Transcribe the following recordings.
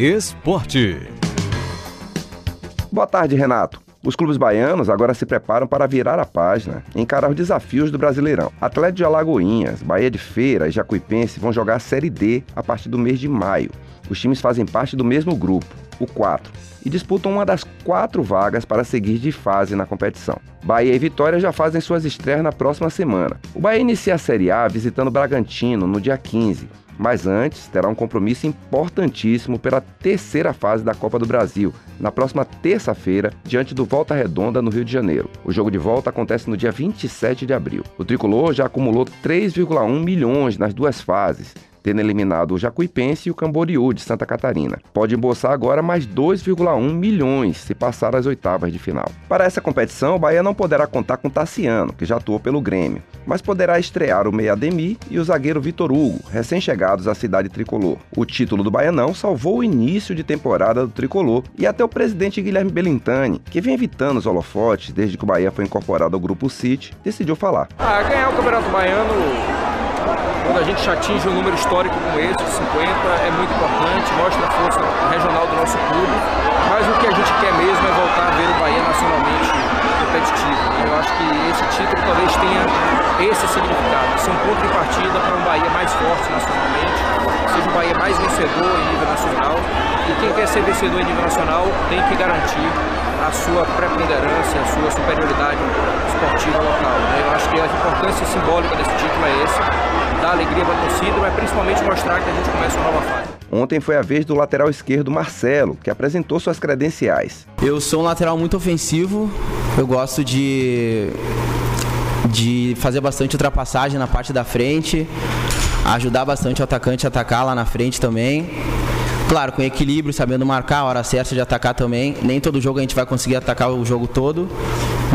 Esporte. Boa tarde, Renato. Os clubes baianos agora se preparam para virar a página e encarar os desafios do Brasileirão. Atlético de Alagoinhas, Bahia de Feira e Jacuipense vão jogar a Série D a partir do mês de maio. Os times fazem parte do mesmo grupo, o 4, e disputam uma das quatro vagas para seguir de fase na competição. Bahia e Vitória já fazem suas estreias na próxima semana. O Bahia inicia a Série A visitando Bragantino no dia 15 mas antes terá um compromisso importantíssimo pela terceira fase da Copa do Brasil, na próxima terça-feira, diante do Volta Redonda, no Rio de Janeiro. O jogo de volta acontece no dia 27 de abril. O tricolor já acumulou 3,1 milhões nas duas fases tendo eliminado o Jacuipense e o Camboriú de Santa Catarina. Pode embolsar agora mais 2,1 milhões se passar às oitavas de final. Para essa competição, o Bahia não poderá contar com Tassiano, que já atuou pelo Grêmio, mas poderá estrear o meia Ademir e o zagueiro Vitor Hugo, recém-chegados à cidade tricolor. O título do Baianão salvou o início de temporada do tricolor e até o presidente Guilherme Belintani, que vem evitando os holofotes desde que o Bahia foi incorporado ao Grupo City, decidiu falar. Ah, ganhar o Campeonato Baiano quando a gente atinge um número histórico como esse, de 50, é muito importante, mostra a força regional do nosso clube, mas o que a gente quer mesmo é voltar a ver o Bahia nacionalmente competitivo. Eu acho que esse título talvez tenha esse significado, ser um ponto de partida para um Bahia mais forte nacionalmente, seja um Bahia mais vencedor em nível nacional, e quem quer ser vencedor em nível nacional tem que garantir a sua preponderância, a sua superioridade esportiva local. Né? Eu acho que a importância simbólica desse título é esse, dar alegria para a torcida, mas principalmente mostrar que a gente começa uma nova fase. Ontem foi a vez do lateral esquerdo Marcelo, que apresentou suas credenciais. Eu sou um lateral muito ofensivo, eu gosto de, de fazer bastante ultrapassagem na parte da frente, ajudar bastante o atacante a atacar lá na frente também. Claro, com equilíbrio, sabendo marcar a hora certa de atacar também. Nem todo jogo a gente vai conseguir atacar o jogo todo,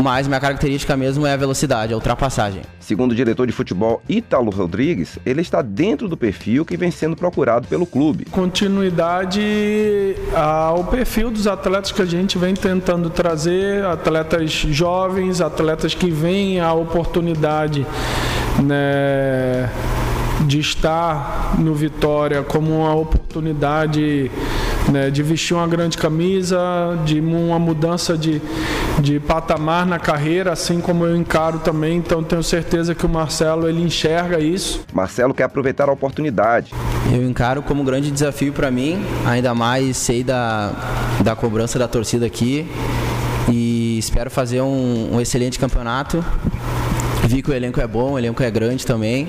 mas minha característica mesmo é a velocidade, a ultrapassagem. Segundo o diretor de futebol Ítalo Rodrigues, ele está dentro do perfil que vem sendo procurado pelo clube. Continuidade ao perfil dos atletas que a gente vem tentando trazer, atletas jovens, atletas que vêm a oportunidade, né? De estar no Vitória como uma oportunidade né, de vestir uma grande camisa, de uma mudança de, de patamar na carreira, assim como eu encaro também. Então tenho certeza que o Marcelo ele enxerga isso. Marcelo quer aproveitar a oportunidade. Eu encaro como um grande desafio para mim, ainda mais sei da, da cobrança da torcida aqui e espero fazer um, um excelente campeonato. Vi que o elenco é bom, o elenco é grande também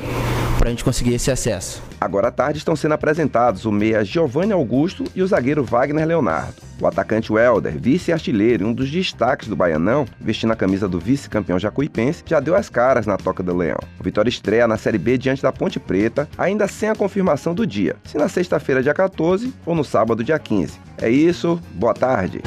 para a gente conseguir esse acesso. Agora à tarde estão sendo apresentados o meia Giovanni Augusto e o zagueiro Wagner Leonardo. O atacante Welder, vice-artilheiro e um dos destaques do Baianão, vestindo a camisa do vice-campeão jacuipense, já deu as caras na Toca do Leão. O Vitória estreia na Série B diante da Ponte Preta, ainda sem a confirmação do dia, se na sexta-feira, dia 14 ou no sábado, dia 15. É isso, boa tarde.